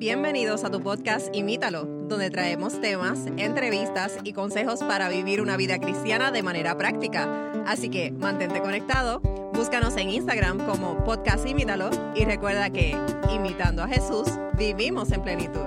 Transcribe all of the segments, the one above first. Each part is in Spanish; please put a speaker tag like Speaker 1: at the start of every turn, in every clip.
Speaker 1: Bienvenidos a tu podcast Imítalo, donde traemos temas, entrevistas y consejos para vivir una vida cristiana de manera práctica. Así que mantente conectado, búscanos en Instagram como podcast Imítalo y recuerda que, imitando a Jesús, vivimos en plenitud.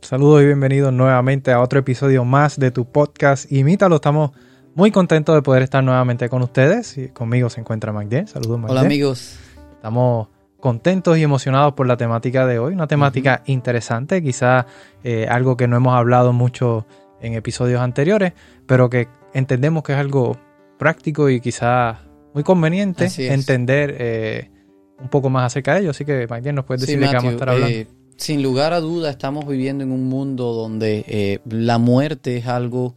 Speaker 2: Saludos y bienvenidos nuevamente a otro episodio más de tu podcast Imítalo. Estamos muy contentos de poder estar nuevamente con ustedes y conmigo se encuentra Magdiel. Saludos Magdiel.
Speaker 3: Hola amigos.
Speaker 2: Estamos contentos y emocionados por la temática de hoy, una temática interesante, quizás eh, algo que no hemos hablado mucho en episodios anteriores, pero que entendemos que es algo práctico y quizás muy conveniente entender eh, un poco más acerca de ello. Así que, Magdiel, nos puedes decir de qué vamos a estar hablando.
Speaker 3: Eh, sin lugar a duda, estamos viviendo en un mundo donde la muerte es algo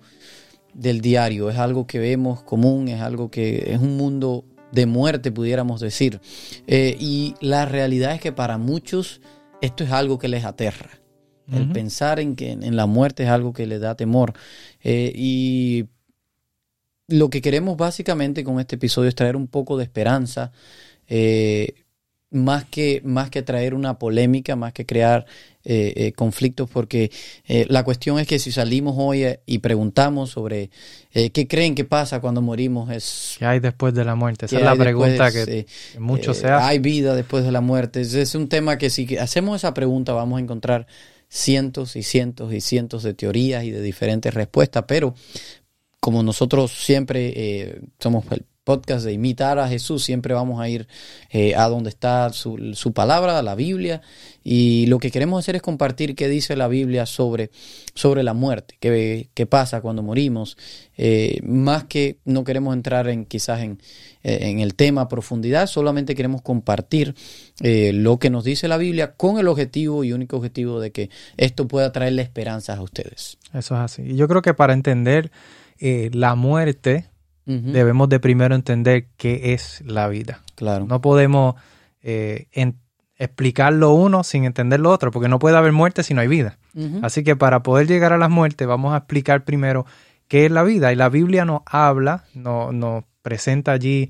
Speaker 3: del diario, es algo que vemos común, es algo que es un mundo de muerte, pudiéramos decir. Eh, y la realidad es que para muchos esto es algo que les aterra. El pensar en que en la muerte es algo que les da temor. Eh, y lo que queremos básicamente con este episodio es traer un poco de esperanza. Eh, más que, más que traer una polémica, más que crear eh, eh, conflictos, porque eh, la cuestión es que si salimos hoy y preguntamos sobre qué creen que pasa cuando morimos, es...
Speaker 2: ¿Qué hay después de la muerte? Esa es la pregunta que muchos se hacen.
Speaker 3: ¿Hay vida después de la muerte? Es, un tema que si hacemos esa pregunta vamos a encontrar cientos y cientos y cientos de teorías y de diferentes respuestas, pero como nosotros siempre somos el podcast de imitar a Jesús, siempre vamos a ir eh, a donde está su, su, palabra, la Biblia, y lo que queremos hacer es compartir qué dice la Biblia sobre, sobre la muerte, qué, qué pasa cuando morimos, eh, más que no queremos entrar en quizás en, eh, en el tema a profundidad, solamente queremos compartir lo que nos dice la Biblia con el objetivo y único objetivo de que esto pueda traerle esperanzas a ustedes.
Speaker 2: Eso es así. Y yo creo que para entender la muerte, debemos de primero entender qué es la vida.
Speaker 3: Claro.
Speaker 2: No podemos eh, explicar lo uno sin entender lo otro, porque no puede haber muerte si no hay vida. Así que para poder llegar a la muerte vamos a explicar primero qué es la vida. Y la Biblia nos habla, nos, presenta allí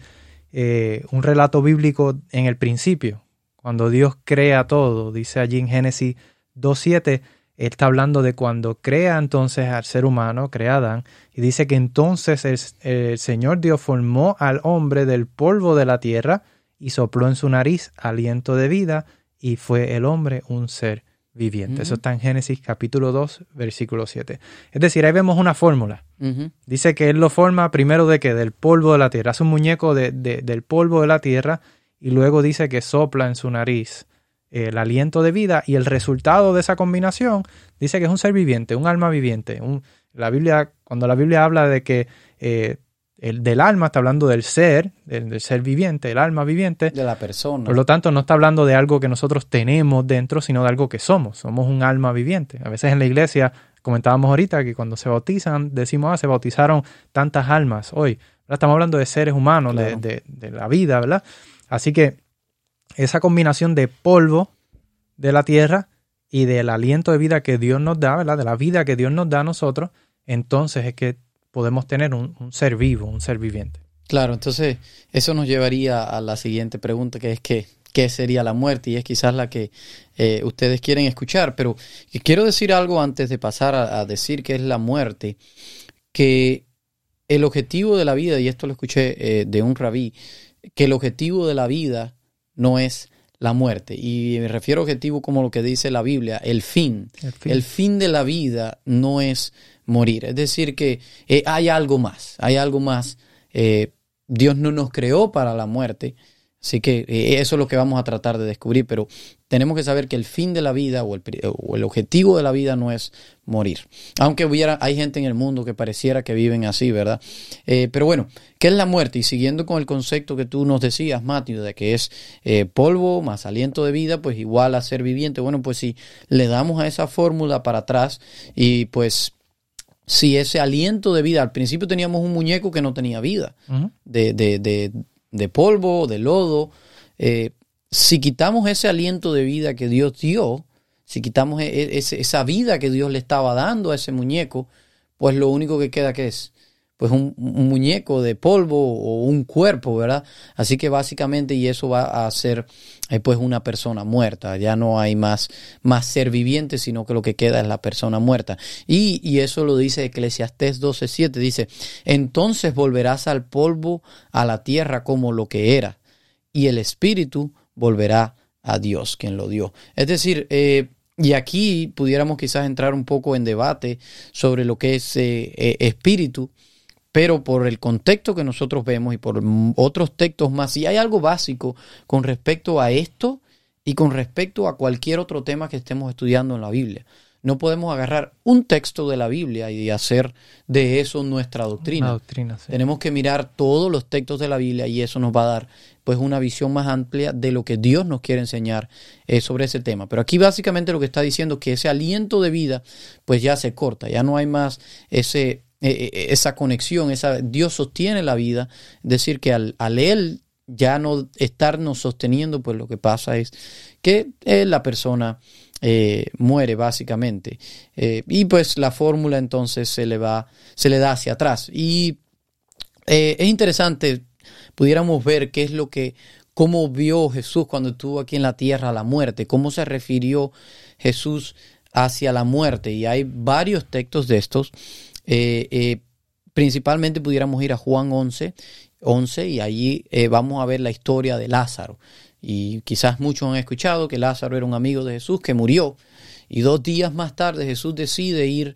Speaker 2: eh, un relato bíblico en el principio, cuando Dios crea todo. Dice allí en Génesis 2.7 él está hablando de cuando crea entonces al ser humano, crea a Adán, y dice que entonces el, Señor Dios formó al hombre del polvo de la tierra y sopló en su nariz aliento de vida, y fue el hombre un ser viviente. Eso está en Génesis capítulo 2, versículo 7. Es decir, ahí vemos una fórmula. Dice que Él lo forma primero de que del polvo de la tierra, hace un muñeco de, del polvo de la tierra, y luego dice que sopla en su nariz el aliento de vida y el resultado de esa combinación dice que es un ser viviente, un alma viviente. la Biblia, cuando la Biblia habla de que eh, el del alma está hablando del ser, del, ser viviente, el alma viviente.
Speaker 3: De la persona.
Speaker 2: Por lo tanto, no está hablando de algo que nosotros tenemos dentro, sino de algo que somos. Somos un alma viviente. A veces en la iglesia comentábamos ahorita que cuando se bautizan, decimos, ah, se bautizaron tantas almas hoy. Estamos hablando de seres humanos, de, de la vida, ¿verdad? Así que esa combinación de polvo de la tierra y del aliento de vida que Dios nos da, ¿verdad? De la vida que Dios nos da a nosotros, entonces es que podemos tener un, ser vivo, un ser viviente.
Speaker 3: Claro, entonces eso nos llevaría a la siguiente pregunta, que es que, ¿qué sería la muerte? Y es quizás la que eh, ustedes quieren escuchar, pero quiero decir algo antes de pasar a, decir qué es la muerte, que el objetivo de la vida, y esto lo escuché eh, de un rabí, que el objetivo de la vida no es la muerte. Y me refiero a objetivo como lo que dice la Biblia, el fin. El fin, de la vida no es morir. Es decir, que eh, hay algo más, hay algo más. Eh, Dios no nos creó para la muerte, Así que eh, eso es lo que vamos a tratar de descubrir, pero tenemos que saber que el fin de la vida o el, objetivo de la vida no es morir. Aunque hubiera, hay gente en el mundo que pareciera que viven así, ¿verdad? Eh, pero bueno, ¿qué es la muerte? Y siguiendo con el concepto que tú nos decías, Matthew, de que es eh, polvo más aliento de vida, pues igual a ser viviente. Bueno, pues si le damos a esa fórmula para atrás y pues si ese aliento de vida, al principio teníamos un muñeco que no tenía vida, de, de, de de polvo, de lodo, eh, si quitamos ese aliento de vida que Dios dio, si quitamos e, e, esa vida que Dios le estaba dando a ese muñeco, pues lo único que queda que es pues un, muñeco de polvo o un cuerpo, ¿verdad? Así que básicamente y eso va a ser eh, pues una persona muerta, ya no hay más, más ser viviente, sino que lo que queda es la persona muerta. Y, y eso lo dice Eclesiastés 12.7, dice, entonces volverás al polvo, a la tierra como lo que era, y el espíritu volverá a Dios, quien lo dio. Es decir, eh, y aquí pudiéramos quizás entrar un poco en debate sobre lo que es eh, espíritu, pero por el contexto que nosotros vemos y por otros textos más, si hay algo básico con respecto a esto y con respecto a cualquier otro tema que estemos estudiando en la Biblia. No podemos agarrar un texto de la Biblia y hacer de eso nuestra doctrina. doctrina Tenemos que mirar todos los textos de la Biblia y eso nos va a dar pues una visión más amplia de lo que Dios nos quiere enseñar eh, sobre ese tema. Pero aquí básicamente lo que está diciendo es que ese aliento de vida pues ya se corta, ya no hay más ese eh, eh, esa conexión, esa, Dios sostiene la vida, es decir, que al, Él ya no estarnos sosteniendo, pues lo que pasa es que la persona eh, muere básicamente. y pues la fórmula entonces se le va, se le da hacia atrás. Y es interesante, pudiéramos ver qué es lo que, cómo vio Jesús cuando estuvo aquí en la tierra la muerte, cómo se refirió Jesús hacia la muerte. Y hay varios textos de estos eh, eh, principalmente pudiéramos ir a Juan 11, 11 y allí eh, vamos a ver la historia de Lázaro. Y quizás muchos han escuchado que Lázaro era un amigo de Jesús que murió. Y dos días más tarde Jesús decide ir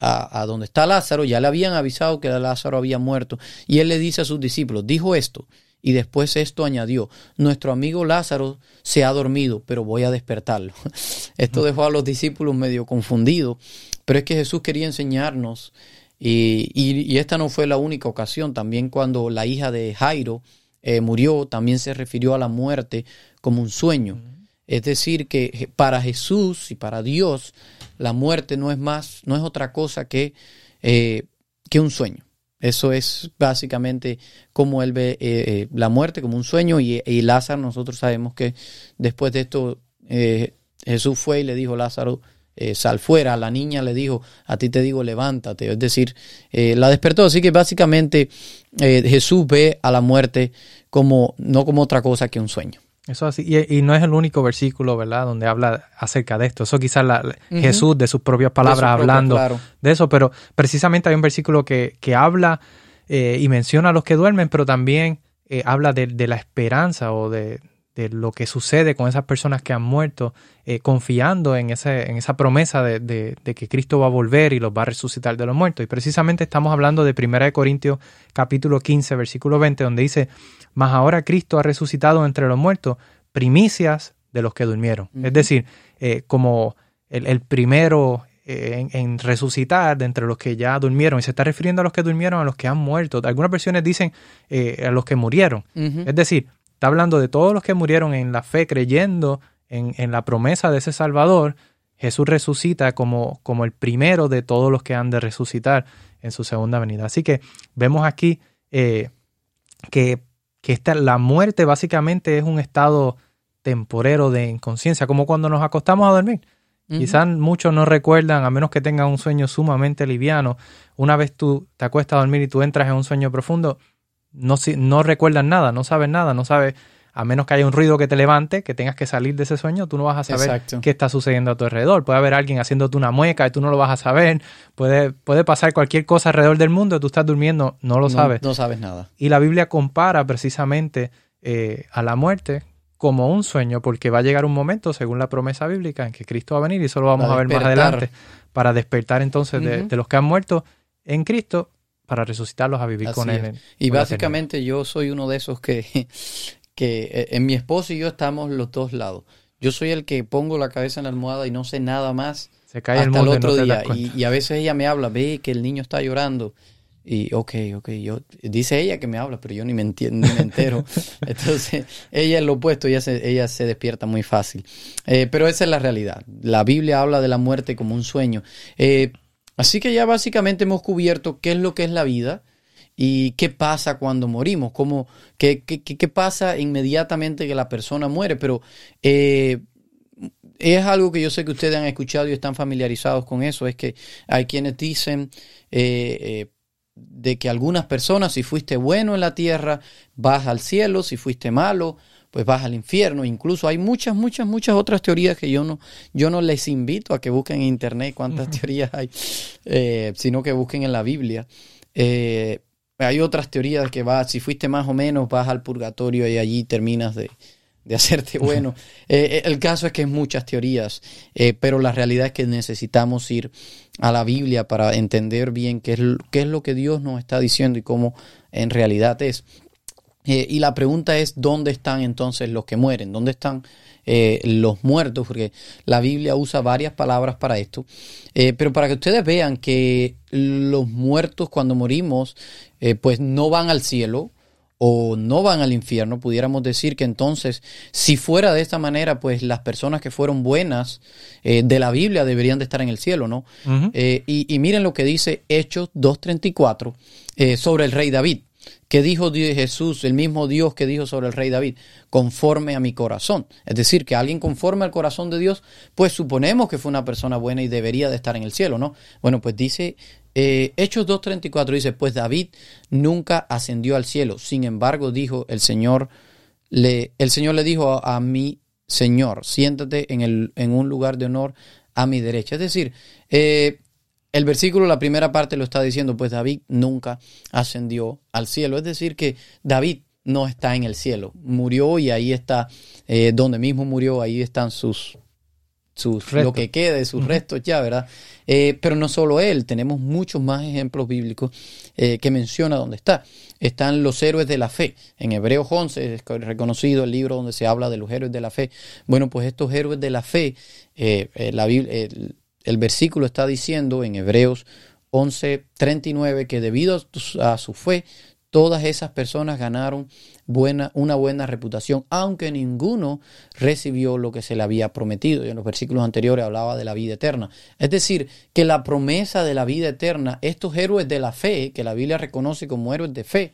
Speaker 3: a, a, donde está Lázaro. Ya le habían avisado que Lázaro había muerto. Y él le dice a sus discípulos, dijo esto. Y después esto añadió, nuestro amigo Lázaro se ha dormido, pero voy a despertarlo. Esto dejó a los discípulos medio confundidos, pero es que Jesús quería enseñarnos, y, esta no fue la única ocasión, también cuando la hija de Jairo eh, murió, también se refirió a la muerte como un sueño. Es decir, que para Jesús y para Dios, la muerte no es más, no es otra cosa que, eh, que un sueño. Eso es básicamente como él ve eh, la muerte como un sueño y, Lázaro, nosotros sabemos que después de esto eh, Jesús fue y le dijo Lázaro, sal fuera, la niña le dijo, a ti te digo, levántate, es decir, la despertó, así que básicamente Jesús ve a la muerte como, no como otra cosa que un sueño.
Speaker 2: Eso así, y, no es el único versículo, ¿verdad?, donde habla acerca de esto. Eso quizás la, Jesús de sus propias palabras hablando de eso, pero precisamente hay un versículo que, que habla eh, y menciona a los que duermen, pero también eh, habla de, de, la esperanza o de, de, lo que sucede con esas personas que han muerto, eh, confiando en, ese, en esa promesa de, que Cristo va a volver y los va a resucitar de los muertos. Y precisamente estamos hablando de 1 Corintios capítulo 15, versículo 20, donde dice, mas ahora Cristo ha resucitado entre los muertos, primicias de los que durmieron. Es decir, eh, como el, primero eh, en, resucitar de entre los que ya durmieron. Y se está refiriendo a los que durmieron, a los que han muerto. Algunas versiones dicen eh, a los que murieron. Es decir, está hablando de todos los que murieron en la fe, creyendo en, en, la promesa de ese Salvador. Jesús resucita como, como el primero de todos los que han de resucitar en su segunda venida. Así que vemos aquí que que esta, la muerte básicamente es un estado temporero de inconsciencia, como cuando nos acostamos a dormir. Quizás muchos no recuerdan, a menos que tengan un sueño sumamente liviano, una vez tú te acuestas a dormir y tú entras en un sueño profundo, no, no recuerdas nada, no sabes nada, no sabes a menos que haya un ruido que te levante, que tengas que salir de ese sueño, tú no vas a saber qué está sucediendo a tu alrededor. Puede haber alguien haciéndote una mueca y tú no lo vas a saber. Puede, puede pasar cualquier cosa alrededor del mundo, tú estás durmiendo, no lo sabes.
Speaker 3: No sabes nada.
Speaker 2: Y la Biblia compara precisamente eh, a la muerte como un sueño, porque va a llegar un momento, según la promesa bíblica, en que Cristo va a venir, y eso lo vamos a ver más adelante, para despertar entonces de, los que han muerto en Cristo para resucitarlos a vivir con Él.
Speaker 3: y básicamente yo soy uno de esos que, que eh, en mi esposo y yo estamos los dos lados. Yo soy el que pongo la cabeza en la almohada y no sé nada más
Speaker 2: Se cae hasta el,
Speaker 3: otro día. Y, a veces ella me habla, ve que el niño está llorando. Y ok, ok, yo, dice ella que me habla, pero yo ni me, entiendo, ni me entero. Entonces, ella es lo opuesto, ella se, ella se despierta muy fácil. Eh, pero esa es la realidad. La Biblia habla de la muerte como un sueño. Eh, así que ya básicamente hemos cubierto qué es lo que es la vida ¿Y qué pasa cuando morimos? ¿Cómo, qué, qué, qué, pasa inmediatamente que la persona muere? Pero eh, es algo que yo sé que ustedes han escuchado y están familiarizados con eso. Es que hay quienes dicen, eh, eh, de que algunas personas, si fuiste bueno en la tierra, vas al cielo, si fuiste malo, pues vas al infierno. Incluso hay muchas, muchas, muchas otras teorías que yo no, yo no les invito a que busquen en internet cuántas teorías hay, eh, sino que busquen en la Biblia. Eh, hay otras teorías que vas, si fuiste más o menos, vas al purgatorio y allí terminas de, de hacerte bueno. Eh, el caso es que hay muchas teorías, pero la realidad es que necesitamos ir a la Biblia para entender bien qué es, qué es lo que Dios nos está diciendo y cómo en realidad es. Eh, y la pregunta es, ¿dónde están entonces los que mueren? ¿Dónde están eh, los muertos? Porque la Biblia usa varias palabras para esto. Eh, pero para que ustedes vean que los muertos cuando morimos, pues no van al cielo o no van al infierno, pudiéramos decir que entonces, si fuera de esta manera, pues las personas que fueron buenas de la Biblia deberían de estar en el cielo, ¿no? y, y, miren lo que dice Hechos 2.34 sobre el rey David. ¿Qué dijo Jesús, el mismo Dios que dijo sobre el rey David? Conforme a mi corazón. Es decir, que alguien conforme al corazón de Dios, pues suponemos que fue una persona buena y debería de estar en el cielo, ¿no? Bueno, pues dice eh, Hechos 2.34, dice, pues David nunca ascendió al cielo. Sin embargo, dijo el Señor, le, el Señor le dijo a, a mi Señor, siéntate en, el, en un lugar de honor a mi derecha. Es decir, eh, el versículo, la primera parte lo está diciendo, pues David nunca ascendió al cielo. Es decir, que David no está en el cielo. Murió y ahí está, eh, donde mismo murió, ahí están sus, sus lo que quede, sus restos ya, ¿verdad? Eh, pero no solo él, tenemos muchos más ejemplos bíblicos eh, que menciona dónde está. Están los héroes de la fe. En Hebreos 11 es reconocido el libro donde se habla de los héroes de la fe. Bueno, pues estos héroes de la fe, la Biblia el versículo está diciendo en Hebreos 11:39 que debido a su fe, todas esas personas ganaron buena, una buena reputación, aunque ninguno recibió lo que se le había prometido. Y en los versículos anteriores hablaba de la vida eterna. Es decir, que la promesa de la vida eterna, estos héroes de la fe, que la Biblia reconoce como héroes de fe,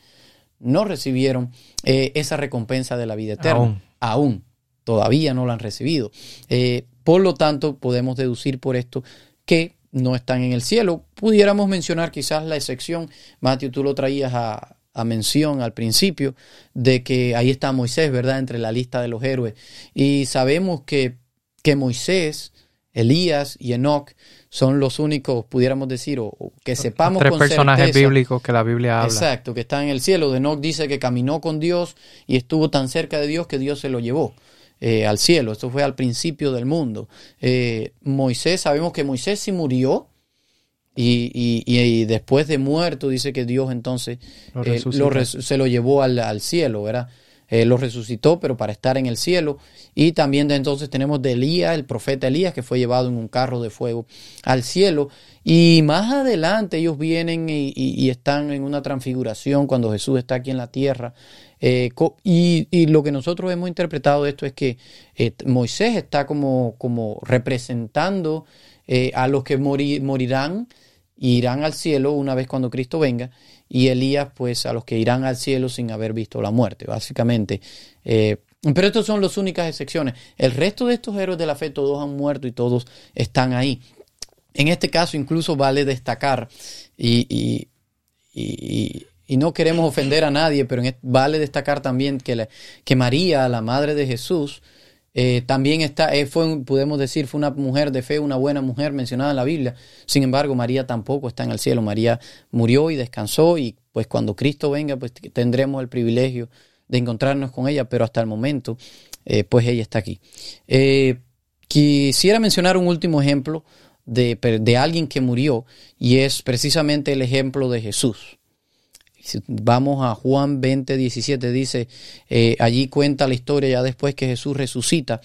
Speaker 3: no recibieron eh, esa recompensa de la vida eterna. Aún. Todavía no la han recibido. Eh, por lo tanto, podemos deducir por esto que no están en el cielo. Pudiéramos mencionar quizás la excepción, Matthew, tú lo traías a, mención al principio, de que ahí está Moisés, ¿verdad? Entre la lista de los héroes. Y sabemos que, que Moisés, Elías y Enoch son los únicos, pudiéramos decir, o, que sepamos
Speaker 2: tres personajes bíblicos que la Biblia habla.
Speaker 3: Exacto, que están en el cielo. Enoch dice que caminó con Dios y estuvo tan cerca de Dios que Dios se lo llevó. Eh, al cielo. Esto fue al principio del mundo. Eh, Moisés, sabemos que Moisés sí murió. Y, después de muerto dice que Dios entonces eh, se lo llevó al, cielo, ¿verdad? lo resucitó, pero para estar en el cielo. Y también de entonces tenemos de Elías, el profeta Elías, que fue llevado en un carro de fuego al cielo. Y más adelante ellos vienen y, están en una transfiguración cuando Jesús está aquí en la tierra. Eh, y, lo que nosotros hemos interpretado de esto es que eh, Moisés está como, como representando eh, a los que morirán irán al cielo una vez cuando Cristo venga, y Elías, pues a los que irán al cielo sin haber visto la muerte, básicamente. pero estas son las únicas excepciones. El resto de estos héroes de la fe, todos han muerto y todos están ahí. En este caso, incluso vale destacar, y, y y no queremos ofender a nadie, pero vale destacar también que, que María, la madre de Jesús, eh, también está, eh, fue, podemos decir, fue una mujer de fe, una buena mujer mencionada en la Biblia. Sin embargo, María tampoco está en el cielo. María murió y descansó y pues cuando Cristo venga, pues tendremos el privilegio de encontrarnos con ella, pero hasta el momento, eh, pues ella está aquí. quisiera mencionar un último ejemplo de, de alguien que murió y es precisamente el ejemplo de Jesús. Vamos a Juan 20, 17, dice, eh, allí cuenta la historia ya después que Jesús resucita.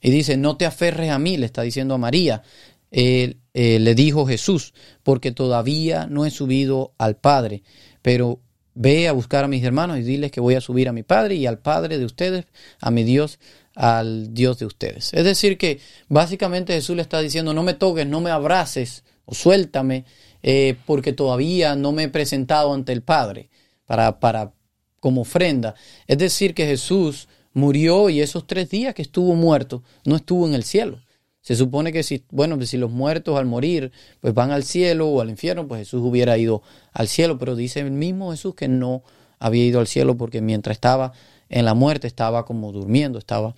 Speaker 3: Y dice, no te aferres a mí, le está diciendo a María, eh, le dijo Jesús, porque todavía no he subido al Padre, pero ve a buscar a mis hermanos y diles que voy a subir a mi Padre y al Padre de ustedes, a mi Dios, al Dios de ustedes. Es decir, que básicamente Jesús le está diciendo, no me toques, no me abraces o suéltame, eh, porque todavía no me he presentado ante el Padre para, para, como ofrenda. Es decir, que Jesús murió y esos tres días que estuvo muerto no estuvo en el cielo, Se supone que si, bueno, si los muertos al morir, pues van al cielo o al infierno, pues Jesús hubiera ido al cielo, pero dice el mismo Jesús que no había ido al cielo porque mientras estaba en la muerte estaba como durmiendo, estaba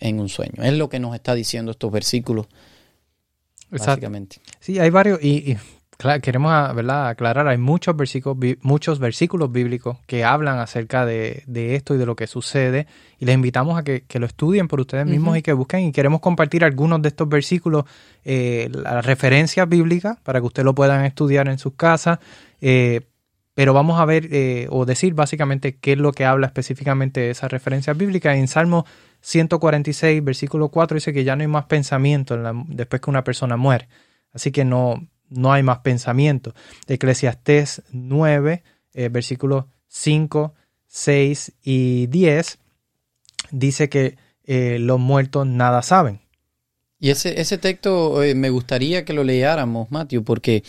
Speaker 3: en un sueño. Es lo que nos está diciendo estos versículos, básicamente.
Speaker 2: Sí, hay varios, y, queremos ¿verdad? aclarar, hay muchos versículos, muchos versículos bíblicos que hablan acerca de, esto y de lo que sucede, y les invitamos a que, lo estudien por ustedes mismos y que busquen, y queremos compartir algunos de estos versículos, eh, las referencias bíblicas, para que ustedes lo puedan estudiar en sus casas, eh, pero vamos a ver eh, o decir básicamente qué es lo que habla específicamente de esa referencia bíblica. En Salmo 146, versículo 4, dice que ya no hay más pensamiento después que una persona muere. Así que no, no hay más pensamiento. Eclesiastés 9, eh, versículos 5, 6 y 10, dice que eh, los muertos nada saben.
Speaker 3: Y ese, ese texto me gustaría que lo leyáramos, Matthew, porque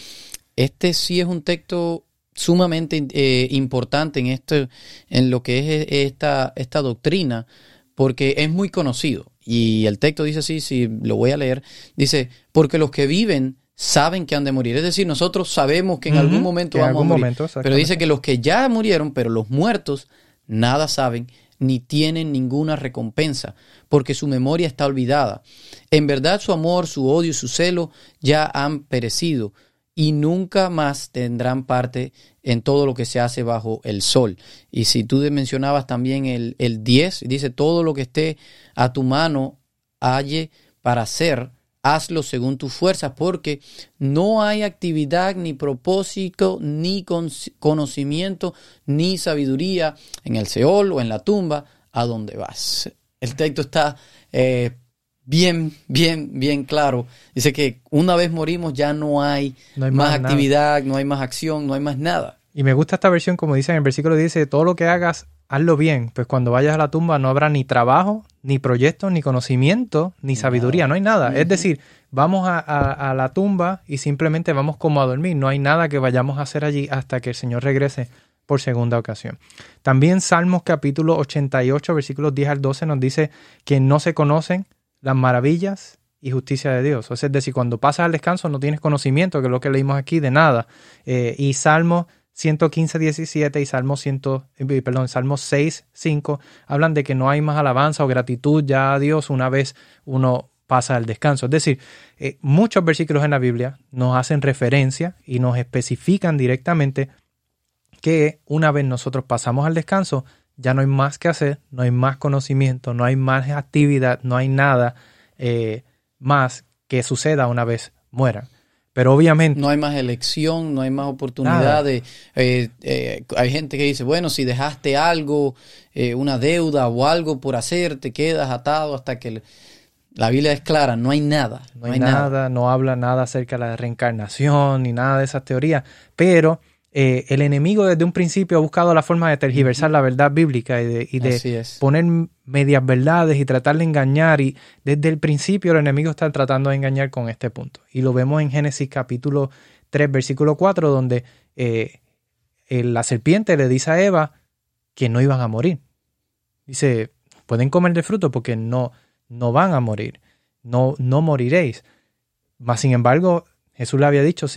Speaker 3: este sí es un texto sumamente eh, importante en esto, en lo que es eh, esta, esta doctrina, porque es muy conocido. Y el texto dice así, si lo voy a leer, dice, porque los que viven saben que han de morir. Es decir, nosotros sabemos que en algún momento vamos a morir. pero dice que los que ya murieron, pero los muertos, nada saben ni tienen ninguna recompensa, porque su memoria está olvidada. En verdad su amor, su odio y su celo ya han perecido, y nunca más tendrán parte en todo lo que se hace bajo el sol. Y si tú mencionabas también el, el 10, dice, todo lo que esté a tu mano halle para hacer, hazlo según tus fuerzas, porque no hay actividad, ni propósito, ni conocimiento, ni sabiduría en el Seol o en la tumba a donde vas. El texto está eh, bien, bien, bien claro. Dice que una vez morimos ya no hay, más, actividad, no hay más acción, no hay más nada.
Speaker 2: Y me gusta esta versión, como dice en el versículo, dice, todo lo que hagas, hazlo bien, pues cuando vayas a la tumba no habrá ni trabajo, ni proyecto, ni conocimiento, ni sabiduría, no hay nada. Es decir, vamos a, la tumba y simplemente vamos como a dormir, no hay nada que vayamos a hacer allí hasta que el Señor regrese por segunda ocasión. También Salmos capítulo 88, versículos 10 al 12 nos dice que no se conocen las maravillas y justicia de Dios. es decir, cuando pasas al descanso no tienes conocimiento, que es lo que leímos aquí, de nada. Eh, y Salmo 115, 17 y Salmo, 100, eh, perdón, Salmo 6, 5 hablan de que no hay más alabanza o gratitud ya a Dios una vez uno pasa al descanso. Es decir, eh, muchos versículos en la Biblia nos hacen referencia y nos especifican directamente que una vez nosotros pasamos al descanso, ya no hay más que hacer, no hay más conocimiento, no hay más actividad, no hay nada eh, más que suceda una vez mueran. Pero obviamente...
Speaker 3: No hay más elección, no hay más oportunidades. Eh, eh, hay gente que dice, bueno, si dejaste algo, una deuda o algo por hacer, te quedas atado hasta que... La Biblia es clara, no hay nada.
Speaker 2: No, hay, nada, nada, no habla nada acerca de la reencarnación ni nada de esas teorías, pero eh, el enemigo desde un principio ha buscado la forma de tergiversar la verdad bíblica y de, poner medias verdades y tratar de engañar. Y desde el principio el enemigo está tratando de engañar con este punto. Y lo vemos en Génesis capítulo 3, versículo 4, donde eh, la serpiente le dice a Eva que no iban a morir. Dice, pueden comer de fruto porque no, no van a morir, no, no moriréis. Mas, sin embargo, Jesús le había dicho,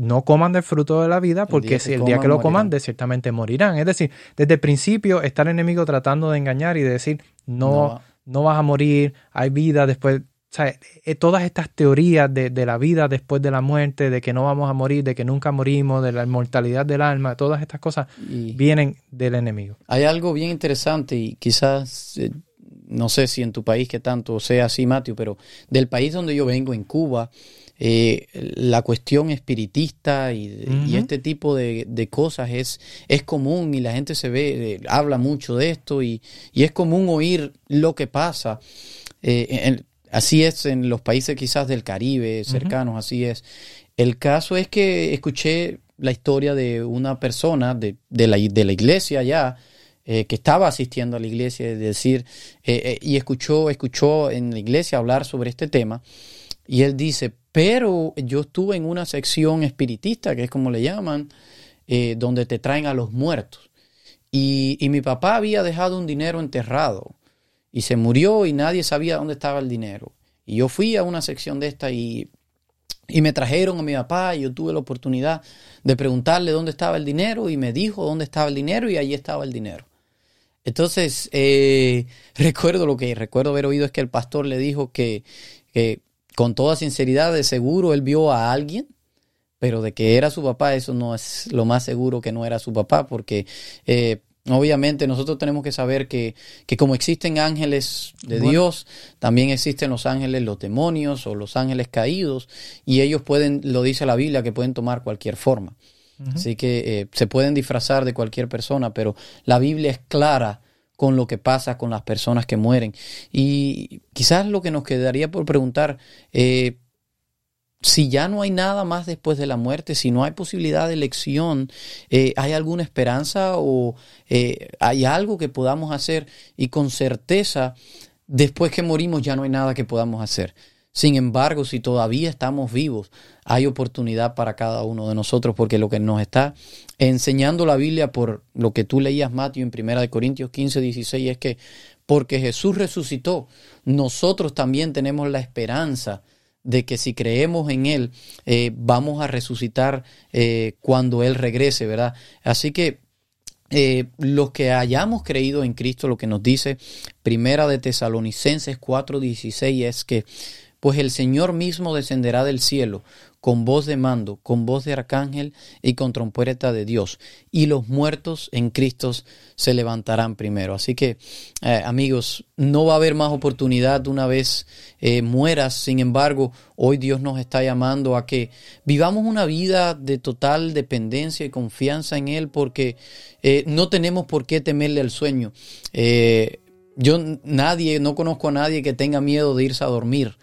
Speaker 2: no coman del fruto de la vida, porque si el día que lo coman, ciertamente morirán. Es decir, desde el principio está el enemigo tratando de engañar y de decir, no, no, vas a morir, hay vida después. O sea, eh, todas estas teorías de, la vida después de la muerte, de que no vamos a morir, de que nunca morimos, de la inmortalidad del alma, todas estas cosas vienen del enemigo.
Speaker 3: Hay algo bien interesante y quizás, eh, no sé si en tu país que tanto sea así, Mateo, pero del país donde yo vengo, en Cuba, eh, la cuestión espiritista y, este tipo de, cosas es, es común y la gente se ve, eh, habla mucho de esto y, es común oír lo que pasa. Eh, así es en los países quizás del Caribe, cercanos, así es. El caso es que escuché la historia de una persona de, de, la, de la iglesia ya, que estaba asistiendo a la iglesia, es decir, y escuchó, escuchó en la iglesia hablar sobre este tema, y él dice, pero yo estuve en una sección espiritista, que es como le llaman, eh, donde te traen a los muertos. Y, mi papá había dejado un dinero enterrado y se murió y nadie sabía dónde estaba el dinero. Y yo fui a una sección de esta y, y me trajeron a mi papá y yo tuve la oportunidad de preguntarle dónde estaba el dinero y me dijo dónde estaba el dinero y allí estaba el dinero. Entonces, eh, recuerdo lo que recuerdo haber oído es que el pastor le dijo que, que con toda sinceridad, de seguro él vio a alguien pero de que era su papá, eso no es lo más seguro que no era su papá, porque eh, obviamente nosotros tenemos que saber que, que como existen ángeles de Dios, también existen los ángeles, los demonios o los ángeles caídos, y ellos pueden, lo dice la Biblia, que pueden tomar cualquier forma. Así que eh, se pueden disfrazar de cualquier persona, pero la Biblia es clara con lo que pasa con las personas que mueren. Y quizás lo que nos quedaría por preguntar, eh, si ya no hay nada más después de la muerte, si no hay posibilidad de elección, eh, ¿hay alguna esperanza o eh, hay algo que podamos hacer? Y con certeza, después que morimos ya no hay nada que podamos hacer. Sin embargo, si todavía estamos vivos, hay oportunidad para cada uno de nosotros, porque lo que nos está enseñando la Biblia por lo que tú leías, Mateo, en 1 Corintios 15, 16, es que porque Jesús resucitó, nosotros también tenemos la esperanza de que si creemos en Él, eh, vamos a resucitar eh, cuando Él regrese, ¿verdad? Así que eh, los que hayamos creído en Cristo, lo que nos dice Primera de Tesalonicenses 4:16 es que pues el Señor mismo descenderá del cielo con voz de mando, con voz de arcángel y con trompeta de Dios. Y los muertos en Cristo se levantarán primero. Así que, eh, amigos, no va a haber más oportunidad una vez eh, mueras. Sin embargo, hoy Dios nos está llamando a que vivamos una vida de total dependencia y confianza en Él porque eh, no tenemos por qué temerle al sueño. yo nadie, no conozco a nadie que tenga miedo de irse a dormir.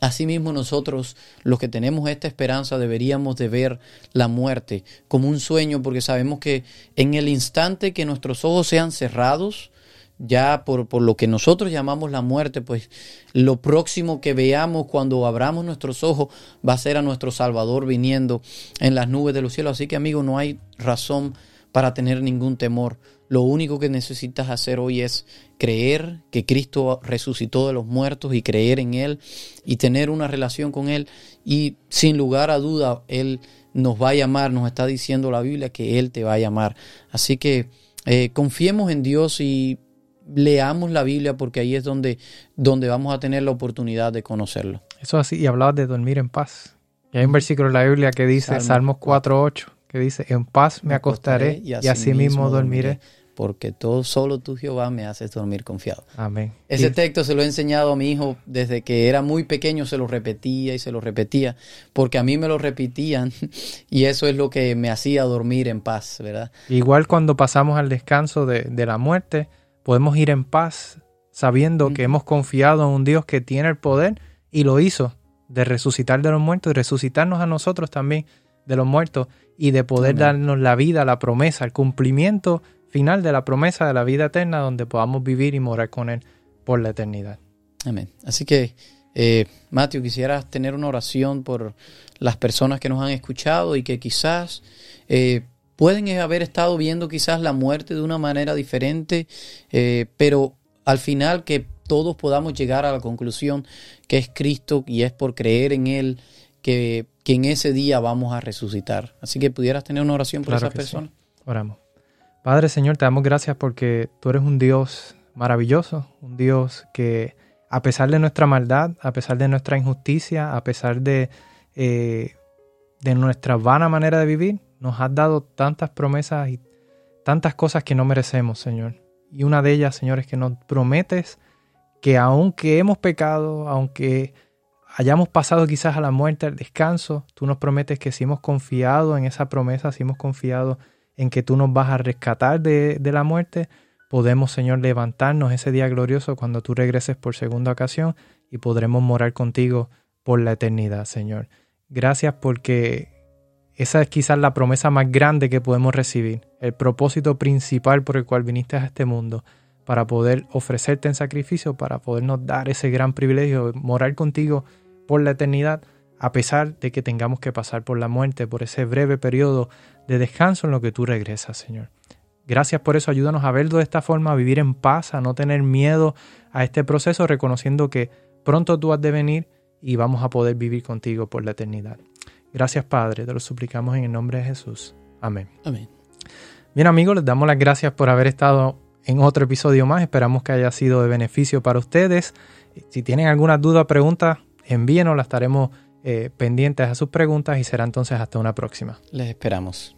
Speaker 3: Asimismo nosotros, los que tenemos esta esperanza, deberíamos de ver la muerte como un sueño, porque sabemos que en el instante que nuestros ojos sean cerrados, ya por, por, lo que nosotros llamamos la muerte, pues lo próximo que veamos cuando abramos nuestros ojos va a ser a nuestro Salvador viniendo en las nubes de los cielos. Así que amigo, no hay razón para tener ningún temor. Lo único que necesitas hacer hoy es creer que Cristo resucitó de los muertos y creer en Él y tener una relación con Él. Y sin lugar a duda, Él nos va a llamar, nos está diciendo la Biblia que Él te va a llamar. Así que eh, confiemos en Dios y leamos la Biblia porque ahí es donde, donde vamos a tener la oportunidad de conocerlo.
Speaker 2: Eso así, y hablabas de dormir en paz. Y hay un versículo en la Biblia que dice, Salmos 4.8, que dice, en paz me acostaré y así, mismo dormiré
Speaker 3: porque todo solo tú Jehová me haces dormir confiado.
Speaker 2: Amén.
Speaker 3: Ese texto se lo he enseñado a mi hijo desde que era muy pequeño, se lo repetía y se lo repetía, porque a mí me lo repetían y eso es lo que me hacía dormir en paz, ¿verdad?
Speaker 2: Igual cuando pasamos al descanso de, la muerte, podemos ir en paz sabiendo que hemos confiado en un Dios que tiene el poder y lo hizo de resucitar de los muertos y resucitarnos a nosotros también de los muertos y de poder darnos la vida, la promesa, el cumplimiento final de la promesa de la vida eterna donde podamos vivir y morar con Él por la eternidad.
Speaker 3: Amén. Así que, eh, Mateo, quisieras tener una oración por las personas que nos han escuchado y que quizás eh, pueden haber estado viendo quizás la muerte de una manera diferente, eh, pero al final que todos podamos llegar a la conclusión que es Cristo y es por creer en Él que, en ese día vamos a resucitar. Así que pudieras tener una oración por esas personas.
Speaker 2: Oramos. Padre Señor, te damos gracias porque tú eres un Dios maravilloso, un Dios que a pesar de nuestra maldad, a pesar de nuestra injusticia, a pesar de, eh, de nuestra vana manera de vivir, nos has dado tantas promesas y tantas cosas que no merecemos, Señor. Y una de ellas, Señor, es que nos prometes que aunque hemos pecado, aunque hayamos pasado quizás a la muerte, al descanso, tú nos prometes que si hemos confiado en esa promesa, si hemos confiado en que tú nos vas a rescatar de, la muerte, podemos, Señor, levantarnos ese día glorioso cuando tú regreses por segunda ocasión y podremos morar contigo por la eternidad, Señor. Gracias porque esa es quizás la promesa más grande que podemos recibir, el propósito principal por el cual viniste a este mundo, para poder ofrecerte en sacrificio, para podernos dar ese gran privilegio de morar contigo por la eternidad, a pesar de que tengamos que pasar por la muerte, por ese breve periodo de descanso en lo que tú regresas, Señor. Gracias por eso, ayúdanos a verlo de esta forma, a vivir en paz, a no tener miedo a este proceso, reconociendo que pronto tú has de venir y vamos a poder vivir contigo por la eternidad. Gracias Padre, te lo suplicamos en el nombre de Jesús. Amén.
Speaker 3: Amén.
Speaker 2: Bien amigos, les damos las gracias por haber estado en otro episodio más. Esperamos que haya sido de beneficio para ustedes. Si tienen alguna duda o pregunta, envíenos, las estaremos eh, pendientes a sus preguntas y será entonces hasta una próxima.
Speaker 3: Les esperamos.